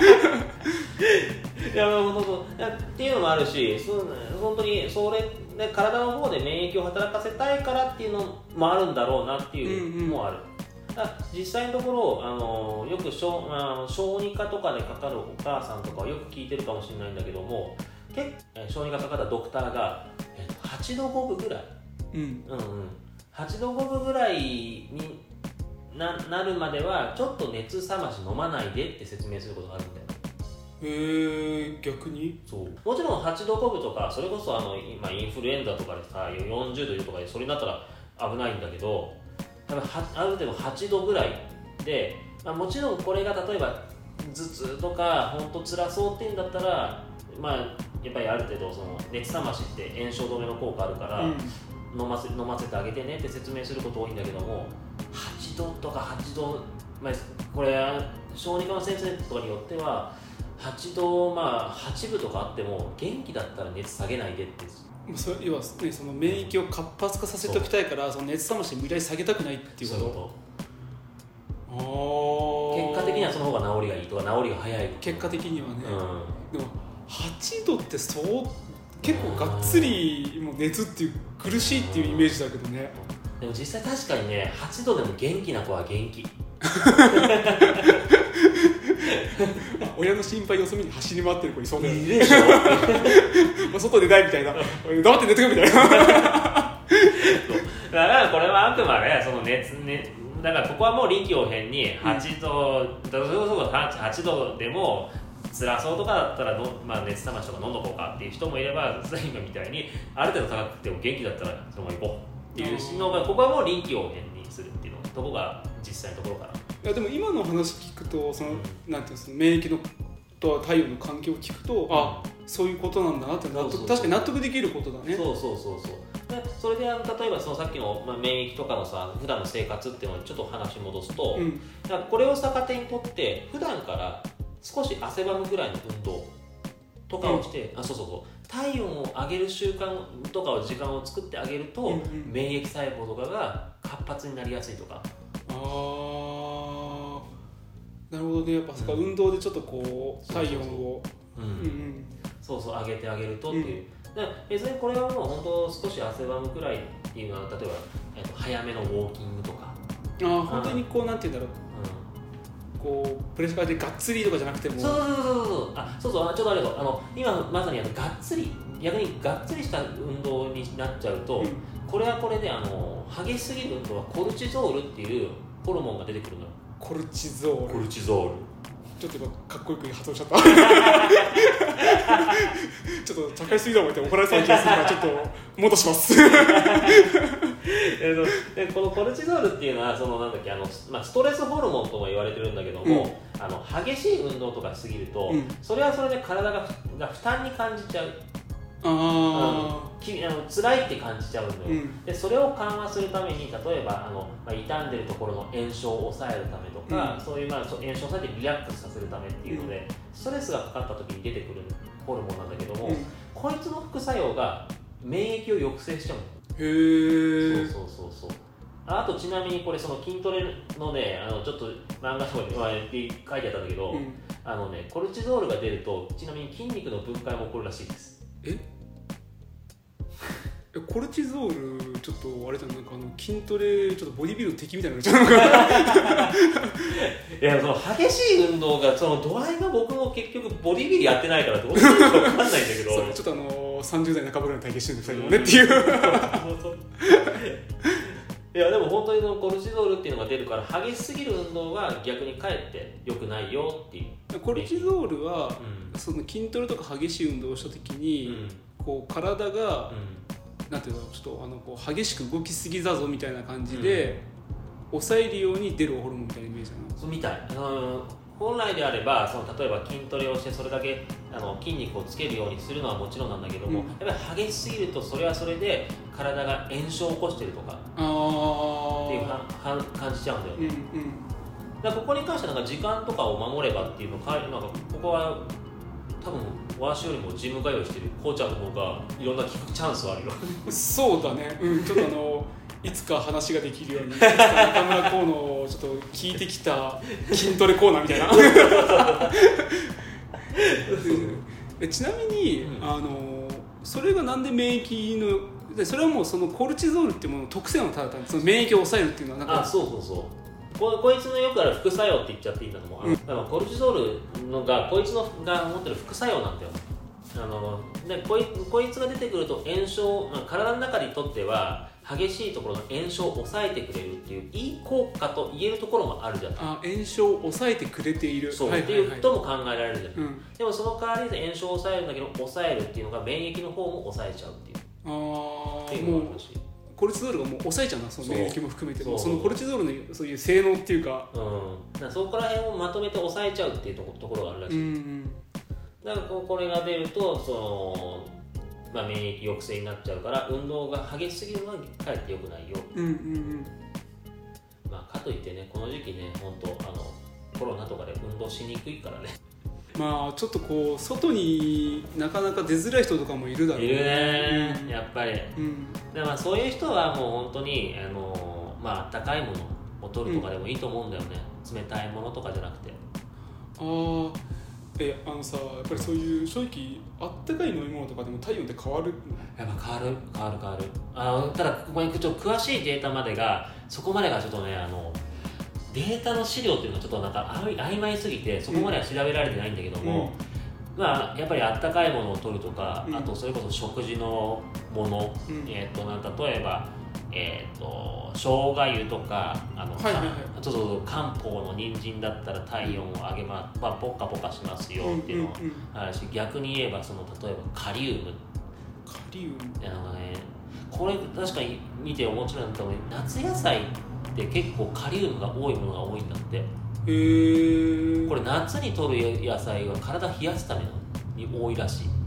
B: いや本当っていうのもあるしそう、ね、本当にそれで体の方で免疫を働かせたいからっていうのもあるんだろうなっていうのもある、うんうん、実際のところあのよく小あ小児科とかでかかるお母さんとかはよく聞いてるかもしれないんだけども結小児科かかったドクターが、え8度5分ぐらい、うん、うんうん。8度5分ぐらいにななるまではちょっと熱冷まし飲まないでって説明することがあるんだよ
A: へえ逆に？
B: そう。もちろん8度5分とかそれこそあの今インフルエンザとかでさ40度とかでそれになったら危ないんだけど多分ある程度8度ぐらいで、まあ、もちろんこれが例えば頭痛とか本当辛そうっていうんだったらまあやっぱりある程度その熱冷ましって炎症止めの効果あるから、うん、飲ませ飲ませてあげてねって説明すること多いんだけども8度とか8度、まあ、これ小児科の先生とかによっては8度まあ8分とかあっても元気だったら熱下げないでって
A: そ要は、ね、その免疫を活発化させておきたいからその熱冷まし無理やり下げたくないっていうこと。
B: 結果的にはその方が治りがいいとか治りが早い
A: 結果的にはね、うん、でも8度ってそう結構がっつりもう熱っていう苦しいっていうイメージだけどね。
B: でも実際確かにね8度でも元気な子は元気 [laughs]
A: 親の心配よそ見に走り回ってる子いそうだよ。
B: ねいるでしょ。[laughs]
A: 外出ないみたいな。黙って寝てくみたいな。[laughs] だ
B: からこれはあくまでその熱、ね、だからここはもう臨機応変に8度、うん、8度でも辛そうとかだったらの、まあ、熱冷ましとか飲んどこうかっていう人もいれば今みたいにある程度高くても元気だったらそのまま行こうっていうのがここはもう臨機応変にするっていうのとこが実際のところかな。
A: いやでも今の話聞くとその、なんていうの免疫のと太陽の関係を聞くと、うん、あそういうことなんだなって納得確かに納得できることだね。
B: そうそうそうそう。でそれで例えばそのさっきの、まあ、免疫とかのさ普段の生活っていうのにちょっと話戻すと、うん、これを逆手にとって普段から少し汗ばむぐらいの運動とかをして、うん、あそうそうそう。体温を上げる習慣とかを時間を作ってあげると、うんうん、免疫細胞とかが活発になりやすいとかあ
A: あなるほどね。やっぱそか、運動でちょっとこう体温を。
B: そうそう上げてあげるとっていう、うん、別にこれはもう本当少し汗ばむくらいっていうのは例えば、えー、と早めのウォーキングとか。
A: ああ本当にこうなんて言うんだろう。こうプレッシャーでがっつりとかじゃなくても。
B: そうそうそうそうあそうそうちょっとあれとあの今まさにあのがっつり逆にがっつりした運動になっちゃうと、うん、これはこれであの激しすぎる運動はコルチゾールっていうホルモンが出てくるのよ。
A: コルチゾール。
B: コルチゾール。
A: ちょっと今かっこよく発音しちゃった。[laughs] ちょっと高いすぎだもんって怒られそうな気がするからちょっと戻します。[laughs]
B: でこのコルチゾールっていうのはそのなんだっけあの、まあ、ストレスホルモンとも言われてるんだけども、うん、あの激しい運動とかしすぎると、うん、それはそれで体がが負担に感じちゃうあきあの辛いって感じちゃうのよ、うん、でそれを緩和するために例えばあの、まあ、傷んでるところの炎症を抑えるためとか、うん、そういう、まあ、炎症を抑えてリラックスさせるためっていうので、ストレスがかかった時に出てくるホルモンなんだけども、こいつの副作用が免疫を抑制しちゃうのへえそうそうそうそう。あとちなみにこれその筋トレのねあのちょっと漫画とかに書いてあったんだけど、うん、あのねコルチゾールが出るとちなみに筋肉の分解も起こるらしいです [laughs] え？
A: コルチゾールちょっとあれじゃんなんかあの筋トレちょっとボディビルの敵みたいになっちゃうのか [laughs]
B: いやその激しい運動がその度合いが僕も結局ボディビルやってないからどうしていいか分かんないんだけど。[laughs]
A: ちょっとあの30代半ばぐらいの体験してるんですけどねっていう
B: いやでも本当にそのコルチゾールっていうのが出るから激しすぎる運動は逆にかえってよくないよっていう。
A: コルチゾールは、うん、その筋トレとか激しい運動をした時に、うん、こう体が、うん、なんていうのちょっとあのこう激しく動きすぎだぞみたいな感じで、抑えるように出るホルモンみたいなイメージな
B: の。そうみたい、あの本来であればその例えば筋トレをしてそれだけあの筋肉をつけるようにするのはもちろんなんだけども、うん、やっぱり激しすぎるとそれはそれで体が炎症を起こしてるとかっていう感じちゃうんだよね、うんうん、だここに関してはなんか時間とかを守ればっていうのかなんかここは多分わしよりもジム通いしてるこうちゃんの方がいろんなチャンスはあるよ。[laughs]
A: そうだね、うん、ちょっとあのいつか話ができるように中村河野をちょっと聞いてきた筋トレコーナーみたいな。[laughs] ちなみに、うん、あのそれがなんで免疫のそれはもうそのコルチゾールっていうものの特性のただ単にその免疫を抑えるっていうのはなんか
B: そうそうそここいつのよくある副作用って言っちゃっていいんだと思う、うん、コルチゾールのがこいつのが持ってる副作用なんだよ。あのでこいこいつが出てくると炎症体の中にとっては激しいところの炎症を抑えてくれるっていういい効果と言えるところもあるじゃない。
A: あ炎症を抑えてくれている。
B: そう、はいはいはい、っていうことも考えられるじゃない、うん、でもその代わりで炎症を抑えるんだけど抑えるっていうのが免疫の方も抑えちゃうっていう。ああっていうのもあるし。
A: コルチゾールがもう抑えちゃうなその免疫も含めてそのコルチゾールのそういう性能っていうか,、
B: うん、そこら辺をまとめて抑えちゃうっていうところがあるらしい、うん、だからこれが出るとそのまあ、免疫抑制になっちゃうから運動が激しすぎるのはかえってよくないよ、うんうんうん。まあ、かといってねこの時期ね本当あのコロナとかで運動しにくいからね。[laughs]
A: まあちょっとこう外になかなか出づらい人とかもいるだろう
B: いるね、うん、やっぱり、うん、でまあそういう人はもう本当にあのまあ高いものを取るとかでもいいと思うんだよね、うん、冷たいものとかじゃなくて。
A: ああえあのさやっぱりそういう正直あったかい飲み物とかでも体温って変わる？
B: やっぱ変わる変わる変わる。あただここにちょっと詳しいデータまでがそこまでがちょっとねあのデータの資料っていうのはちょっとなんか曖昧すぎてそこまでは調べられてないんだけども、うん、まあやっぱりあったかいものを取るとか、うん、あとそれこそ食事のもの、うん、えっ、となん例えばえーと、生姜湯とかあの、はいはいはい、ちょっと漢方の人参だったら体温を上げま、まあ、ポカポカしますよっていうのあるし、うんうん、逆に言えばその例えばカリウム。
A: カリウム。
B: あの、ね、これ確かに見て面白いなと思う夏野菜って結構カリウムが多いものが多いんだって。へえこれ夏に取る野菜は体冷やすために多いらしい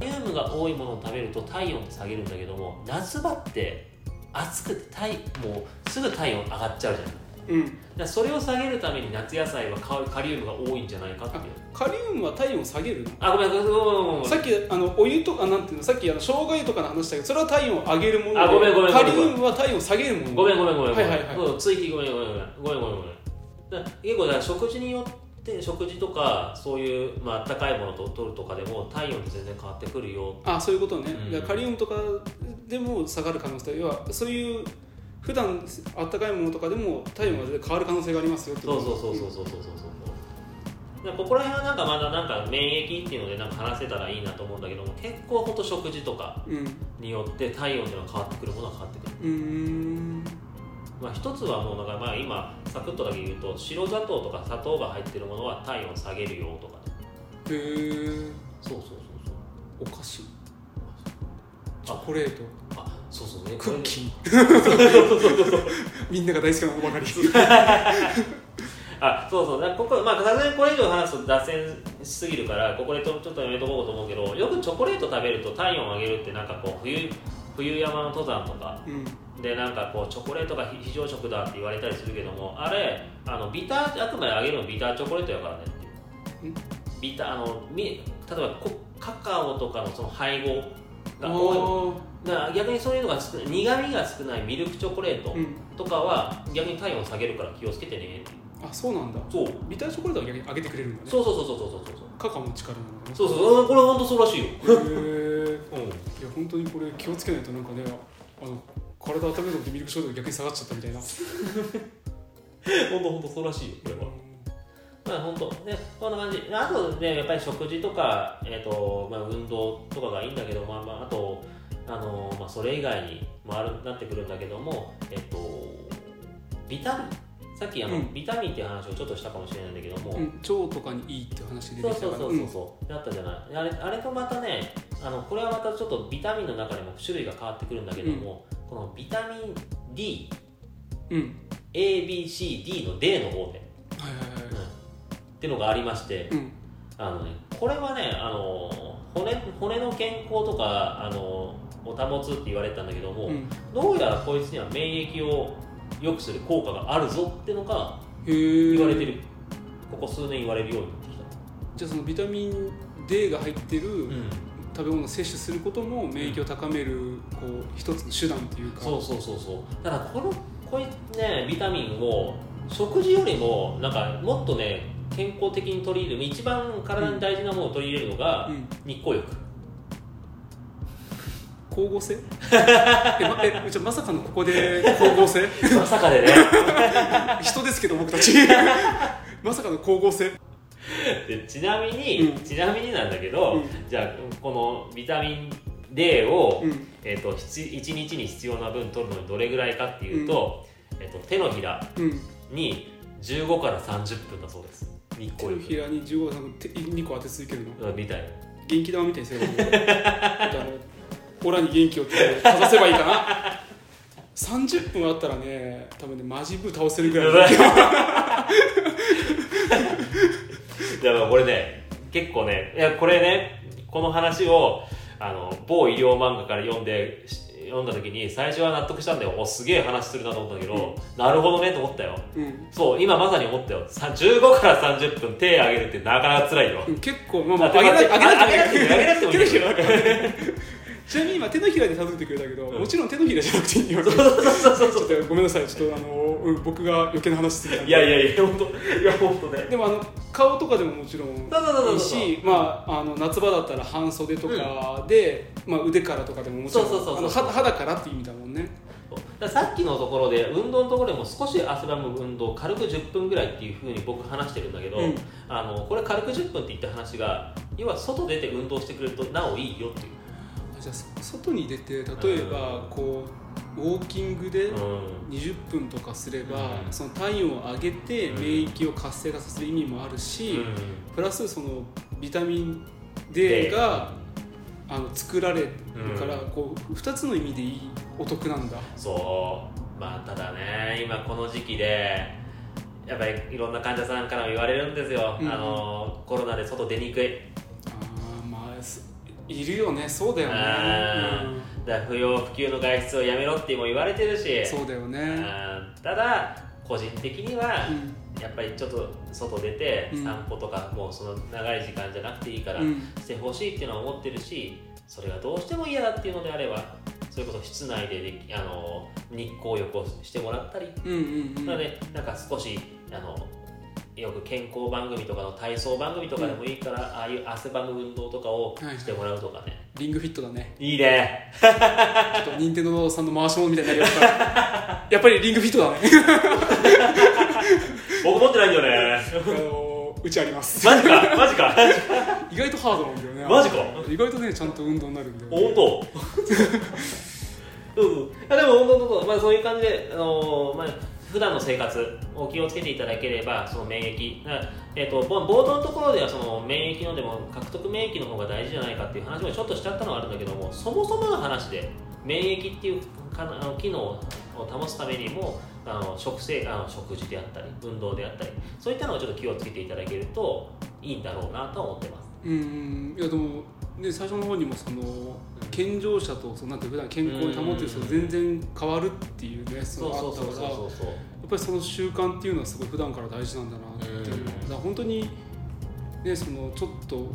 B: リウムが多いものを食べると体温って下げるんだけども夏場って暑くて体もうすぐ体温上がっちゃうじゃないうん、だそれを下げるために夏野菜はカリウムが多いんじゃないかっていう。
A: カリウムは体温を下げる
B: あごめんごめんごめん
A: さっきあのお湯とかなんていうのさっきあの生姜湯とかの話したけどそれは体温を上げるもので
B: あごめんごめん
A: カリウムは体温を下げるもの。
B: ごめんごめんごめんはいはいはい追記ごめんごめん。ごめんごめん。ごめんごめん。結構だから食事によってで食事とかそういう、まあったかいものと取るとかでも体温って全然変わってくるよ。
A: あそういうことね、うん、カリウムとかでも下がる可能性はそういう普段あったかいものとかでも体温が変わる可能性がありますよって
B: そうそうそうそうそうそうそうそう。ここら辺はなんかまだなんか免疫っていうのでなんか話せたらいいなと思うんだけども結構ほんと食事とかによって体温っていうのは変わってくるものは変わってくる。うんまあ、一つはもうだからまあ今サクッとだけ言うと白砂糖とか砂糖が入ってるものは体温下げるよとか
A: へえ。
B: そうそうそうそう。
A: お菓子。チョコレート。
B: あそうそうね。
A: クッキー。みんなが大好きなものばかり。[laughs]
B: あそうそう。だここまあさすがにこれ以上話すと脱線しすぎるからここでちょちょっとやめとこうと思うけどよくチョコレート食べると体温を上げるってなんかこう冬冬山の登山とか、うんでなんかこうチョコレートが非常食だって言われたりするけどもあれあのビターあくまであげるのビターチョコレートやからねってビターあのみ例えばカカオとかのその配合が多い。だから逆にそういうのが少ない苦みが少ないミルクチョコレートとかは逆に体温下げるから気をつけてね
A: あそうなんだ。
B: そう。
A: ビターチョコレートは逆に上げてくれるんだね。
B: そうそうそうそうそうそう。
A: カカオの力な
B: のねそうそうこれ本当そうらしいよ。へえ、うん、い
A: や本当にこれ気をつけないとなんかねあの体温めるのってミルクショートが逆に下がっちゃったみたいな。
B: 本当本当そうらしいよこれは。まあ本当ねこんな感じ。あとねやっぱり食事とか、えーとまあ、運動とかがいいんだけど、まあまあ、あとあの、まあ、それ以外にもあるなってくるんだけども、えっ、ー、と、ビタミンさっきあの、うん、ビタミンっていう話をちょっとしたかもしれないんだけども、うん、
A: 腸とかにいいって話で
B: そうそうそうそうそう、うん、ったじゃない。あれあれとまたねあのこれはまたちょっとビタミンの中でも種類が変わってくるんだけども、このビタミン D、うん、ABCD の D の方で、はいはいはいうん、っていうのがありまして、うん、あのね、これはねあの骨骨の健康とかあのを保つって言われたんだけども、うん、どうやらこいつには免疫を良くする効果があるぞってのが言われてる。ここ数年言われるようになってきた。
A: じゃあそのビタミン D が入ってる、食べ物を摂取することも免疫を高めるこう一つの手段っていうか。
B: そうそうそうそう。だからこのこういねビタミンを食事よりもなんかもっとね健康的に取り入れる一番体に大事なものを取り入れるのが日光浴、
A: 光合成？[laughs] えまえじゃまさかのここで光合成？[laughs]
B: まさかでね。[laughs]
A: 人ですけど僕たち。まさかの光合成？
B: でちなみに、
A: うん。
B: ちなみになんだけど、
A: うん。
B: じゃあこのビタミン D を、
A: うん。
B: えー、と1日に必要な分取るのにどれぐらいかっていうと,、えー、と手のひら
A: うん。
B: に15から30分だそうです。日
A: 手の
B: 光浴
A: ひらに15さん手2個当て続けるの？
B: みたいな。
A: 元気玉みたいにすればいいの？あのオラに元気をかざせばいいかな。30分あったらね多分ねマジブ倒せるぐらいの。
B: だからこれね結構ねいやこれねこの話をあの某医療漫画から読んでし読んだ時に最初は納得したんだよ。おすげえ話するなと思ったけど、なるほどねと思ったよ。
A: うん。
B: そう今まさに思ったよ。さ15から30分手上げるってなかなか辛いよ。
A: 結構まあまあ
B: あ
A: 上げなくてもいい [laughs] ちなみに今手のひらで例えてくれたけど、
B: うん。
A: もちろん手のひらじゃなくていいよね。
B: そうそうそうそう
A: ごめんなさいちょっとあの、うん、僕が余計な話すぎた
B: いやいやいや本当いや本当ね。
A: でもあの顔とかでももちろんいいし、まあ、あの夏場だったら半袖とかで、まあ、腕からとかでももちろん
B: そうそうそうそう
A: あのは肌からっていう意味だもんね。
B: さっきのところで運動のところでも少し汗ばむ運動軽く10分ぐらいっていうふうに僕話してるんだけど、
A: うん。
B: あのこれ軽く10分って言った話が要は外出て運動してくれるとなおいいよっていう、
A: じゃあそ外に出て例えばこうウォーキングで
B: うん。
A: 20分とかすれば、
B: うん。
A: その体温を上げて
B: うん。
A: 免疫を活性化させる意味もあるし、
B: う
A: プラスそのビタミン D があの作られるから、
B: うん。
A: こう2つの意味でいいお得なんだ。
B: んそう。まあただね今この時期でやっぱりいろんな患者さんからも言われるんですよ、
A: うん。
B: あのコロナで外出にくい
A: いるよね。そうだよね。
B: あだから不要不急の外出をやめろっても言われてるし。
A: うんそうだよね。
B: うん。ただ個人的には、
A: うん。
B: やっぱりちょっと外出て
A: うん。
B: 散歩とか、もうその長い時間じゃなくていいから
A: うん。
B: してほしいっていうのは思ってるしそれがどうしても嫌だっていうのであればそれこそ室内でできあの日光浴をしてもらったり、
A: うんうんうん。
B: なのでなんか少しあのよく健康番組とかの体操番組とかでもいいから、ああいう汗ばむ運動とかを
A: はい
B: してもらうとかね、
A: リングフィットだね。
B: いいね。
A: ちょっと任天堂さんの回し物みたいになりましたやっぱりリングフィットだね。
B: 僕持ってないんだよね。
A: あのうちあります。
B: マジか。マジか。
A: 意外とハードなんだよね。
B: マジか。
A: 意外とねちゃんと運動になるんだよ、ね、
B: 本当。[laughs] うんでも本当本当、まあ、そういう感じで、あのーまあ、普段の生活を気をつけていただければその免疫えー、と冒頭のところではその免疫のでも獲得免疫の方が大事じゃないかっていう話もちょっとしちゃったのはあるんだけどもそもそもの話で免疫っていうかあの機能を保つためにもあの食生あの食事であったり運動であったりそういったのをちょっと気をつけていただけるといいんだろうなと思ってます。
A: うんいやでもね最初の方にもその健常者とそのなんて普段健康に保ってる人が全然変わるっていうねそのあったからやっぱりその習慣っていうのはすごい普段から大事なんだなっていう。だから本当にねそのちょっと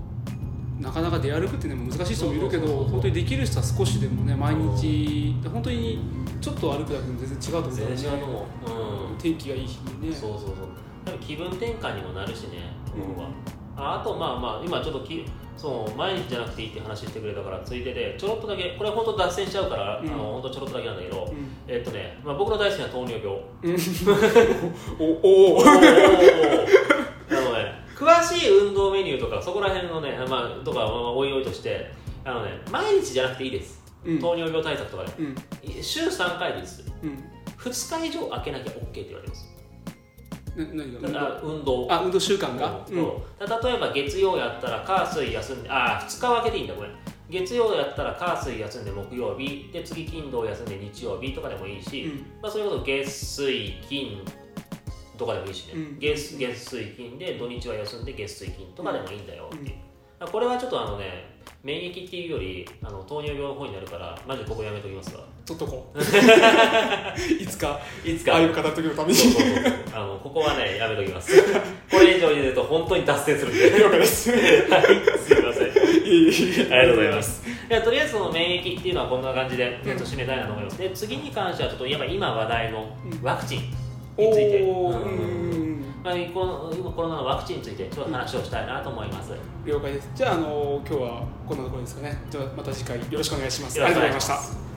A: なかなか出歩くっていうのも難しい人もいるけど本当にできる人は少しでもね毎日本当にちょっと歩くだけでも全然違うと思うからね。
B: 全然違うと思う、うん。
A: 天気がいい日にね。
B: そうそうそう。気分転換にもなるしね僕は、ああとまあまあ今ちょっときそう毎日じゃなくていいって話してくれたからついででちょろっとだけこれ本当脱線しちゃうから、
A: うん。
B: あの本当ちょろっとだけなんだけど、
A: うん。
B: えっとね、まあ、僕の大好きな糖尿病。[laughs]
A: おおお
B: 詳しい運動メニューとかそこら辺のね、まあ、とかはまあおいおいとしてあのね毎日じゃなくていいです、
A: うん。
B: 糖尿病対策とかで
A: うん。
B: 週3回です。
A: うん。
B: 2日以上空けなきゃ OK って言われてます。
A: な何が？
B: ら運動？
A: あ運動習慣が？
B: うん。例えば月曜やったら火水休んであ2日分けていいんだこれ月曜やったら火水休んで木曜日で次金土休んで日曜日とかでもいいし、
A: うん。
B: まあ、それこそ月水金とかでもいいしね、
A: うん。
B: 月月水金で土日は休んで月水金とかでもいいんだよっていう、これはちょっとあのね免疫っていうよりあの糖尿病の方になるからマジでここやめときますわ。
A: 取っとこう。[laughs] いつか
B: いつか。
A: ああいう方時のために。
B: そうそうそう。あのここはねやめときます。これ以上に言うと本当に脱線するんで。
A: 了解ですい
B: はい、すみません。ありがとうございます。いやとりあえずその免疫っていうのはこんな感じで、えっと締めたいなと思います。で次に関してはちょっとやっぱ今話題のワクチンについて、
A: おお
B: うん。
A: うん
B: ままあ、この今コロナのワクチンについてちょっと話をしたいなと思います、
A: 了解です。じゃああの今日はこんなところですかね。じゃあまた次回よろしくお願いします。ありがとうございました